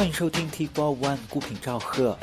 欢迎收听 T Four One 孤品赵贺。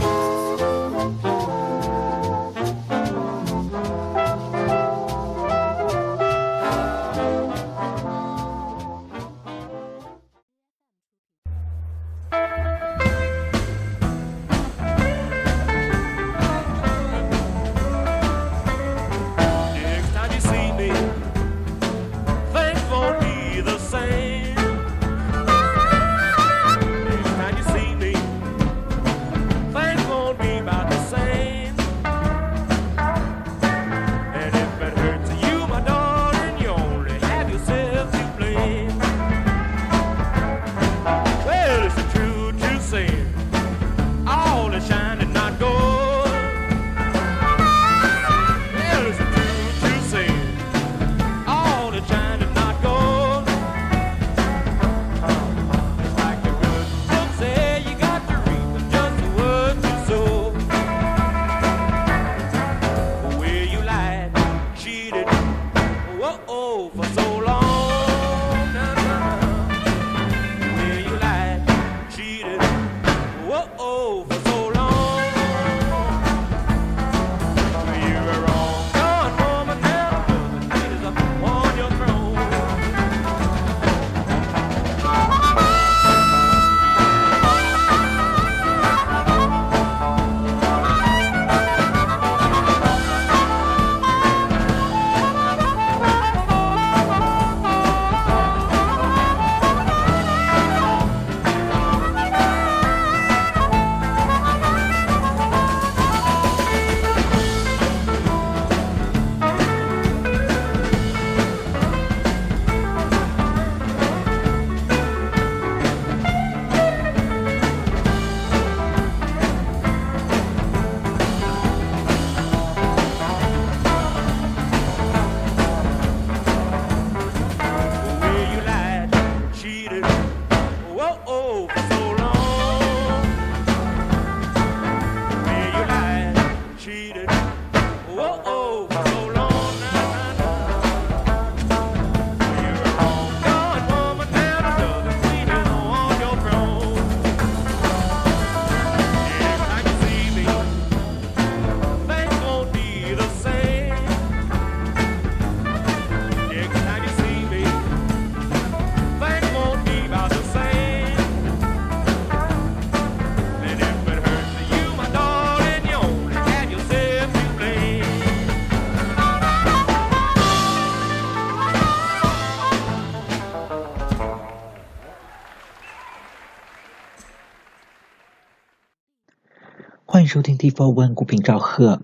收听 T Four One 孤品赵贺。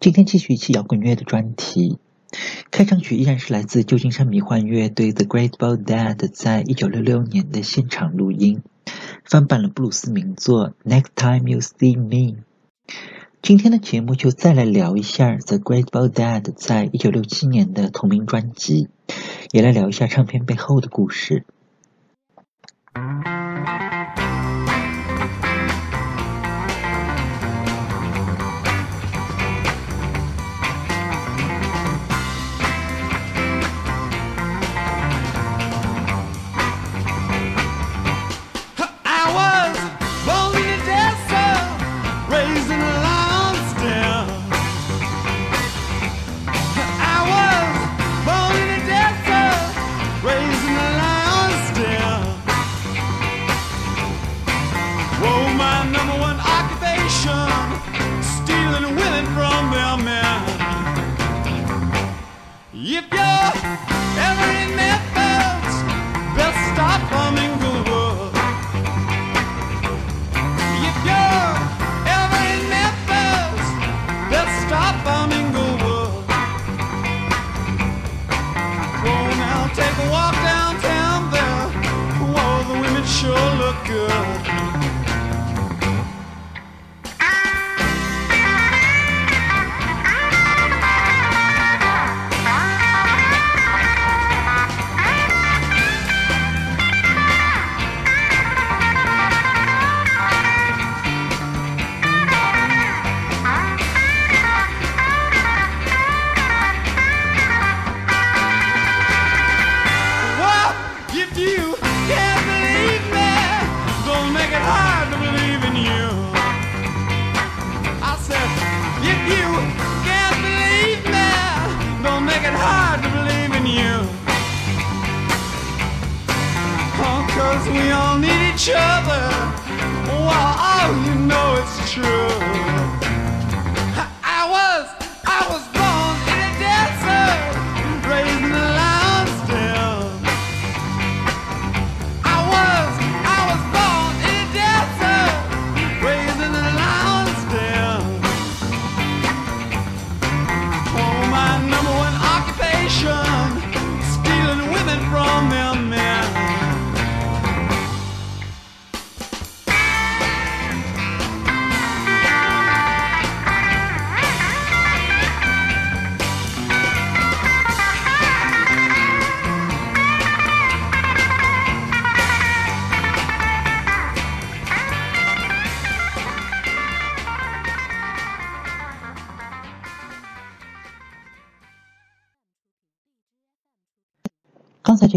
今天继续一期摇滚乐的专题。开场曲依然是来自旧金山迷幻乐队 The Great Bald Dead 在一九六六年的现场录音，翻版了布鲁斯名作《Next Time You See Me》。今天的节目就再来聊一下 The Great Bald Dead 在一九六七年的同名专辑，也来聊一下唱片背后的故事。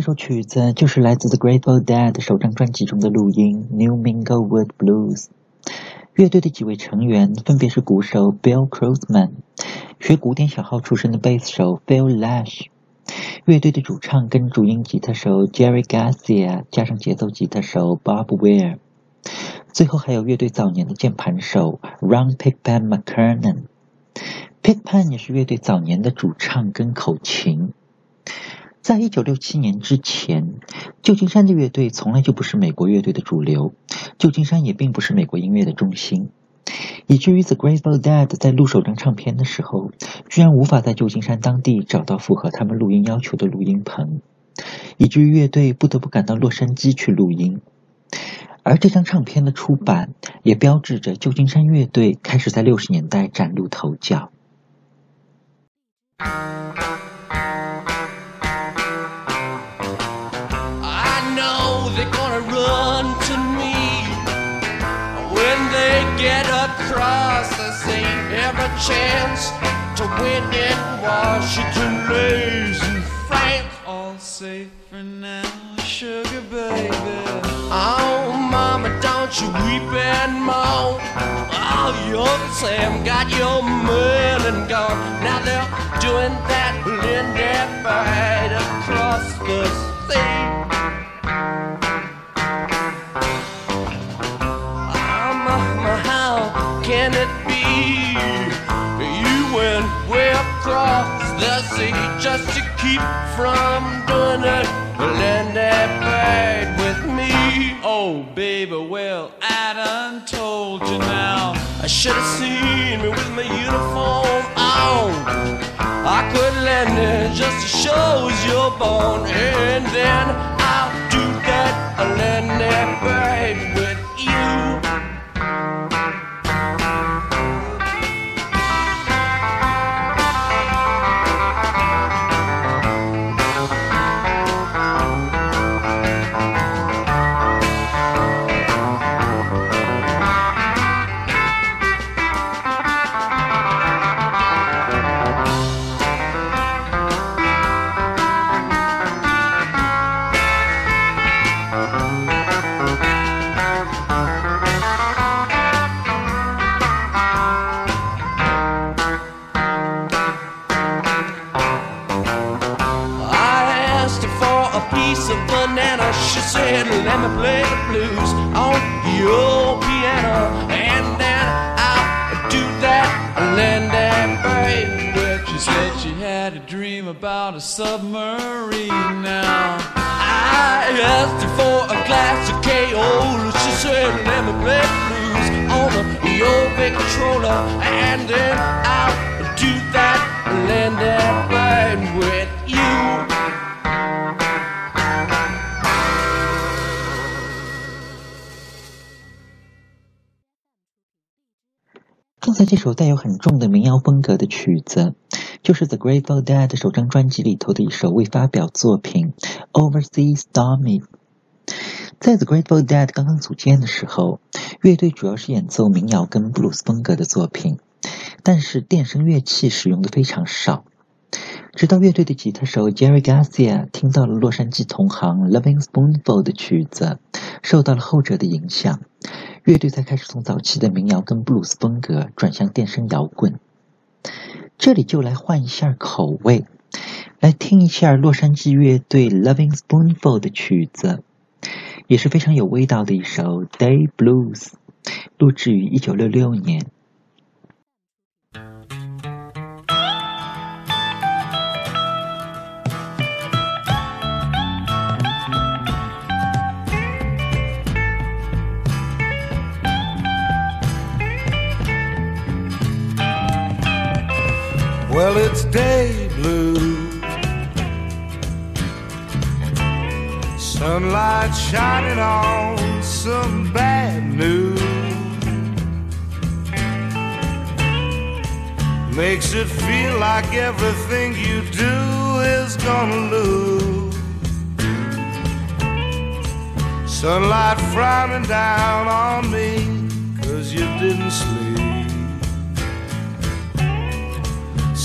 这首曲子就是来自 The Grateful Dead 首张专辑中的录音《New Minglewood Blues》。乐队的几位成员分别是鼓手 Bill Cruzman、学古典小号出身的贝斯手 Phil Lash、乐队的主唱跟主音吉他手 Jerry Garcia，加上节奏吉他手 Bob Weir，最后还有乐队早年的键盘手 Ron Pigpen McKernan。Pigpen 也是乐队早年的主唱跟口琴。在一九六七年之前，旧金山的乐队从来就不是美国乐队的主流，旧金山也并不是美国音乐的中心，以至于 The Grateful Dead 在录首张唱片的时候，居然无法在旧金山当地找到符合他们录音要求的录音棚，以至于乐队不得不赶到洛杉矶去录音。而这张唱片的出版，也标志着旧金山乐队开始在六十年代崭露头角。Chance to win in Washington lays in France. All safe for now, sugar baby. Oh, mama, don't you weep and moan. Oh, your Sam got your melon gone. Now they're doing that Linda right across the sea. Sea just to keep from doing it. Land that bad with me. Oh, baby, well, I done told you now. I should have seen me with my uniform on. I could land it just to show you're born, and then I'll do that. I'll that bird 首带有很重的民谣风格的曲子，就是 The Grateful Dead 首张专辑里头的一首未发表作品《Overseas Stormy》。在 The Grateful Dead 刚刚组建的时候，乐队主要是演奏民谣跟布鲁斯风格的作品，但是电声乐器使用的非常少。直到乐队的吉他手 Jerry Garcia 听到了洛杉矶同行 Loving Spoonful 的曲子，受到了后者的影响，乐队才开始从早期的民谣跟布鲁斯风格转向电声摇滚。这里就来换一下口味，来听一下洛杉矶乐队 Loving Spoonful 的曲子。也是非常有味道的一首《Day Blues》，录制于一九六六年。Well, it's day blue. Sunlight shining on some bad news. Makes it feel like everything you do is gonna lose. Sunlight frowning down on me,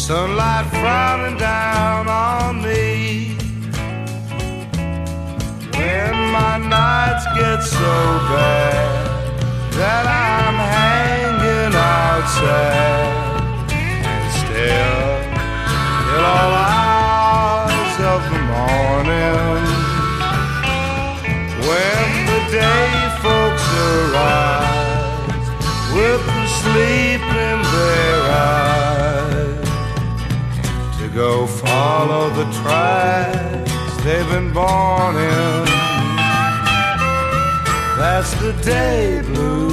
Sunlight frowning down on me. When my nights get so bad that I'm hanging outside and still till all hours of the morning. When the day folks arise with the sleep go follow the tracks they've been born in. That's the day blue.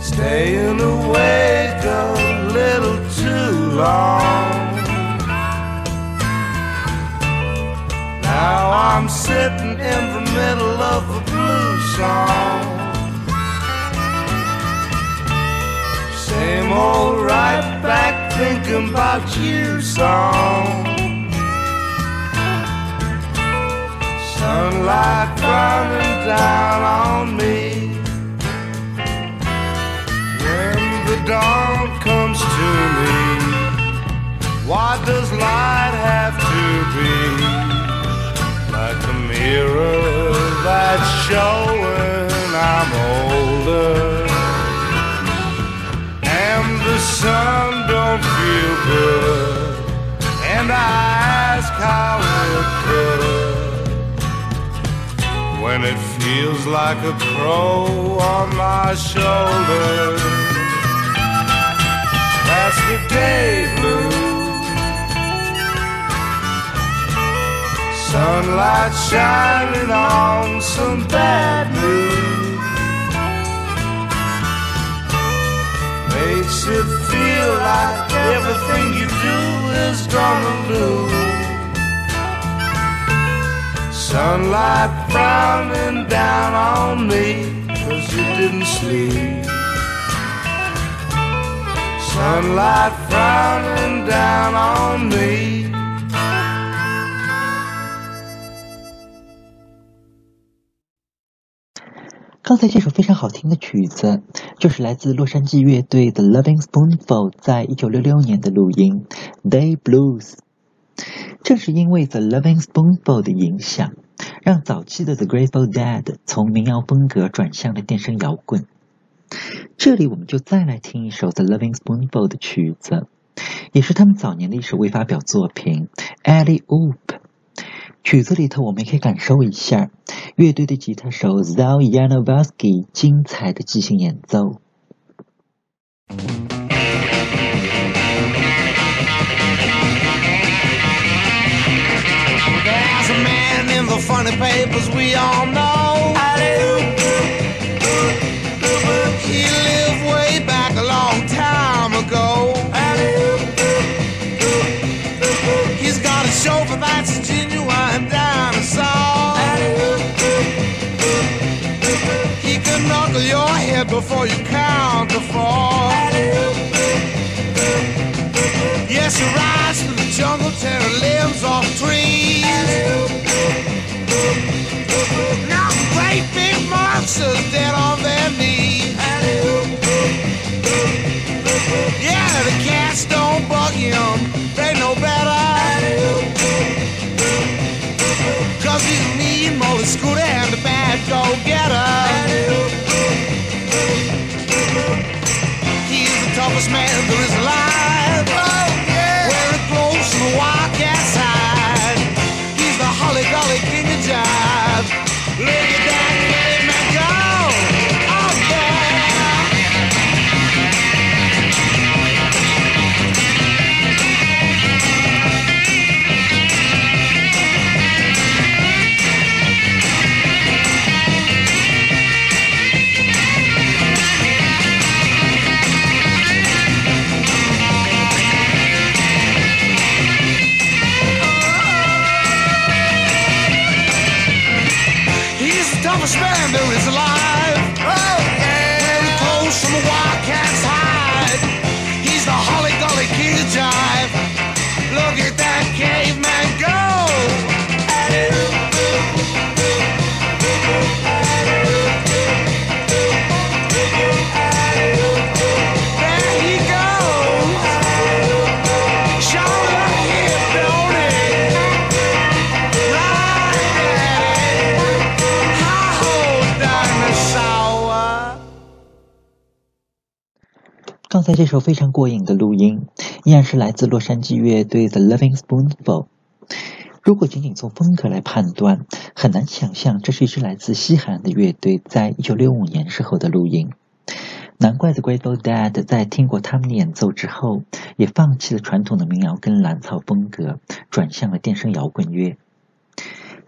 Staying awake a little too long. Now I'm sitting in the middle of a blue song. Same old right back thinking about you song. Sunlight running down on me. When the dawn comes to me, why does light have to be like a mirror that's showing good. And I ask how it could when it feels like a crow on my shoulder. That's the day blue. Sunlight shining on some bad news. makes it feel like everything you do is gonna lose. Sunlight frowning down on me, cause you didn't sleep. Sunlight frowning down on me. 刚才这首非常好听的曲子，就是来自洛杉矶乐队 The Loving Spoonful 在一九六六年的录音《Day Blues》。正是因为 The Loving Spoonful 的影响，让早期的 The Grateful Dead 从民谣风格转向了电声摇滚。这里我们就再来听一首 The Loving Spoonful 的曲子，也是他们早年的一首未发表作品《Alley Oop》。曲子里头，我们也可以感受一下乐队的吉他手 z a l y a n o v a s k y 精彩的即兴演奏。There's a man in the funny papers we all know. Monsters dead on their knees. Yeah, the cats don't bug him, they know better. Cause he's mean motor scooter and a bad go-getter. He's the toughest man there is 这首非常过瘾的录音，依然是来自洛杉矶乐队 The Loving Spoonful。如果仅仅从风格来判断，很难想象这是一支来自西海岸的乐队在1965年时候的录音。难怪 The Grateful Dead 在听过他们的演奏之后，也放弃了传统的民谣跟蓝草风格，转向了电声摇滚乐。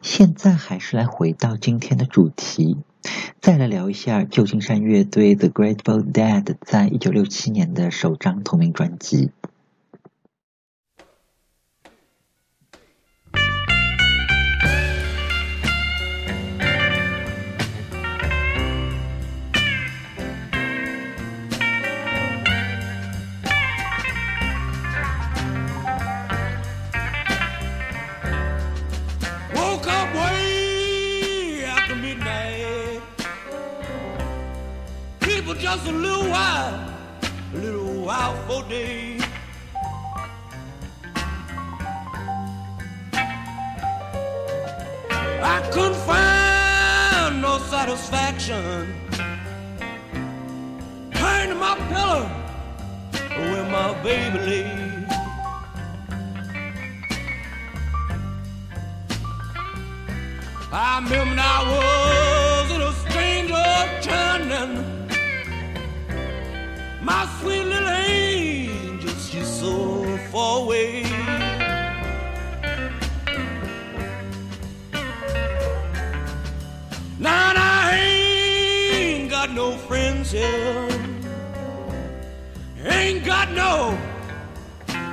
现在还是来回到今天的主题，再来聊一下旧金山乐队 The Grateful Dead 在一九六七年的首张同名专辑。A little while, a little while for day. I couldn't find no satisfaction. Turn to my pillow where my baby lay. I remember I was a stranger turning. Sweet little angel, she's so far away. Now I ain't got no friends here. Ain't got no,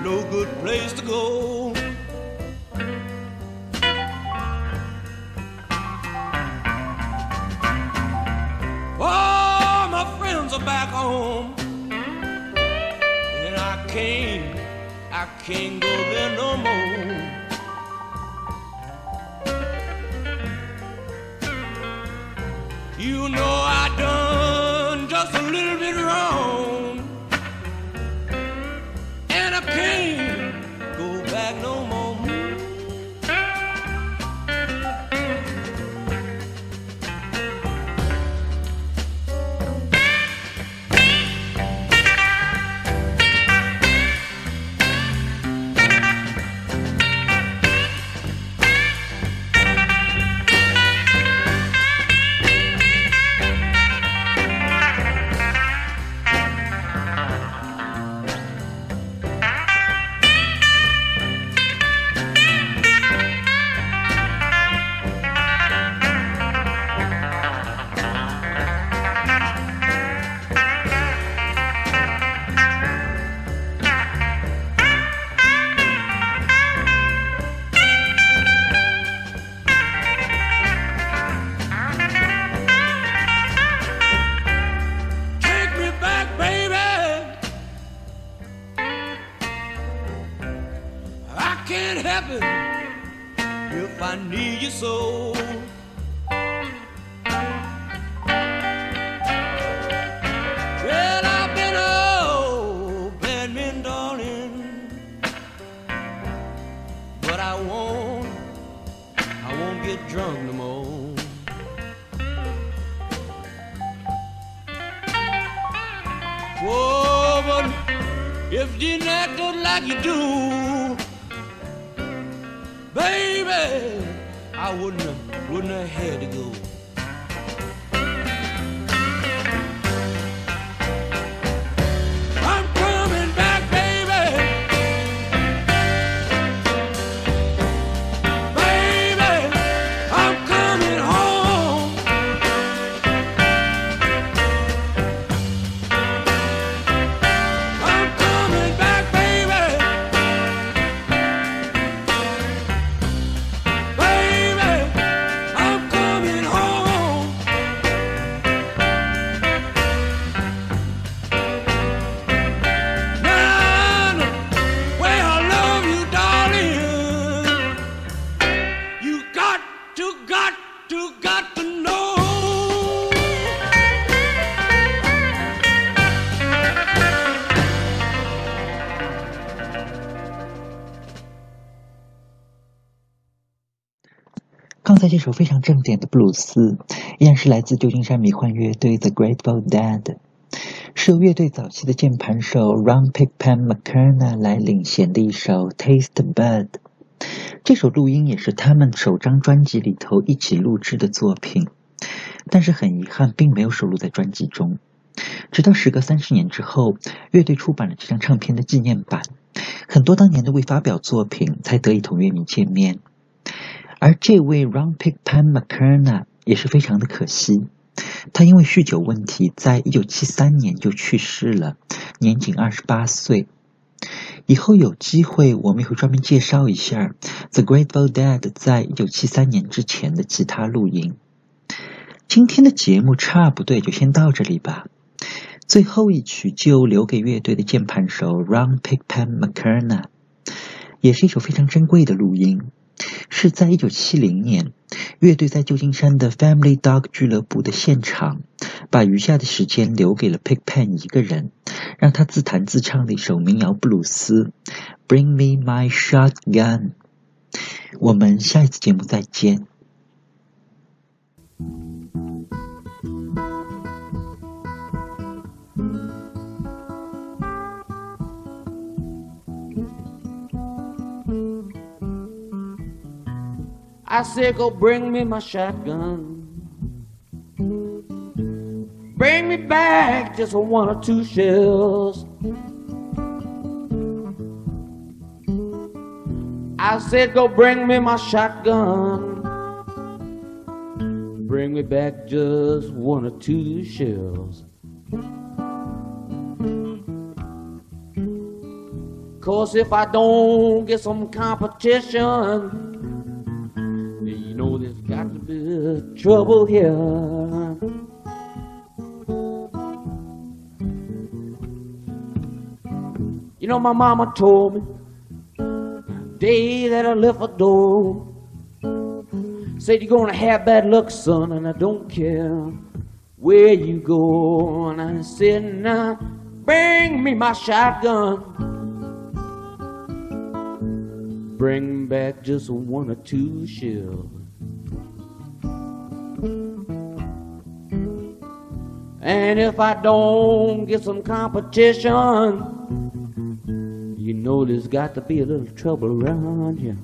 no good place to go. All my friends are back home. Can't, I can't go there no more. You know 首非常正点的布鲁斯，依然是来自旧金山迷幻乐队 The Grateful Dead，是由乐队早期的键盘手 Ron Pickpan McKerna 来领衔的一首 Taste Bud。这首录音也是他们首张专辑里头一起录制的作品，但是很遗憾，并没有收录在专辑中。直到时隔三十年之后，乐队出版了这张唱片的纪念版，很多当年的未发表作品才得以同乐迷见面。而这位 Ron Pickpan McKerna 也是非常的可惜，他因为酗酒问题，在一九七三年就去世了，年仅二十八岁。以后有机会，我们也会专门介绍一下 The Grateful Dead 在一九七三年之前的其他录音。今天的节目差不多就先到这里吧。最后一曲就留给乐队的键盘手 Ron Pickpan McKerna，也是一首非常珍贵的录音，是在一九七零年，乐队在旧金山的 Family Dog 俱乐部的现场，把余下的时间留给了 Pig Pen 一个人，让他自弹自唱的一首民谣布鲁斯《Bring Me My Shotgun》。我们下一次节目再见。I said, go bring me my shotgun. Bring me back just one or two shells. I said, go bring me my shotgun. Bring me back just one or two shells. Cause if I don't get some competition, trouble here. You know, my mama told me day that I left her door. Said you're gonna have bad luck, son, and I don't care where you go. And I said, now bring me my shotgun. Bring back just one or two shells. And if I don't get some competition, you know there's got to be a little trouble around here.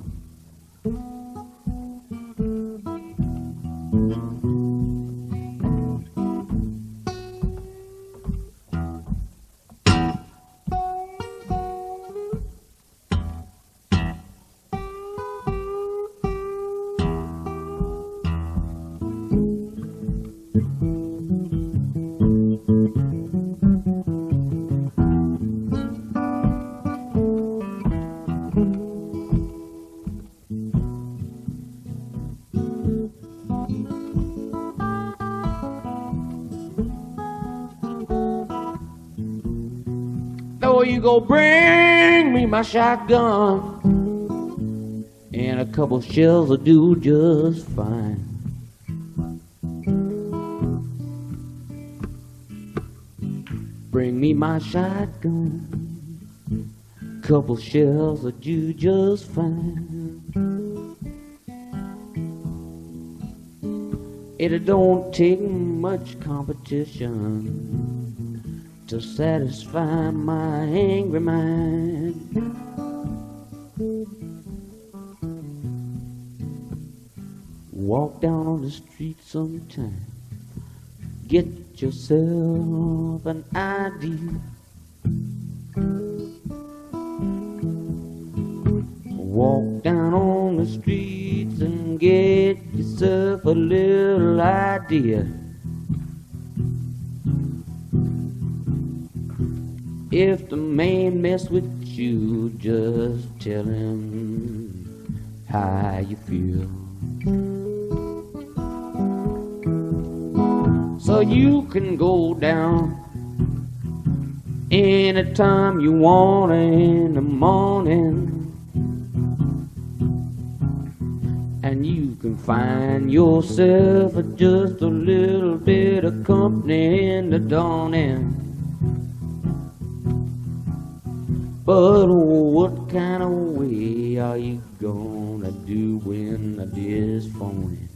Go bring me my shotgun. And a couple shells will do just fine. Bring me my shotgun. Couple shells will do just fine. It don't take much competition to satisfy my angry mind. Walk down on the street sometime, get yourself an ID. Walk down on the streets and get yourself a little idea. If the man mess with you, just tell him how you feel. So you can go down anytime you want in the morning. And you can find yourself just a little bit of company in the dawning. But what kind of way are you gonna do when this phone Thank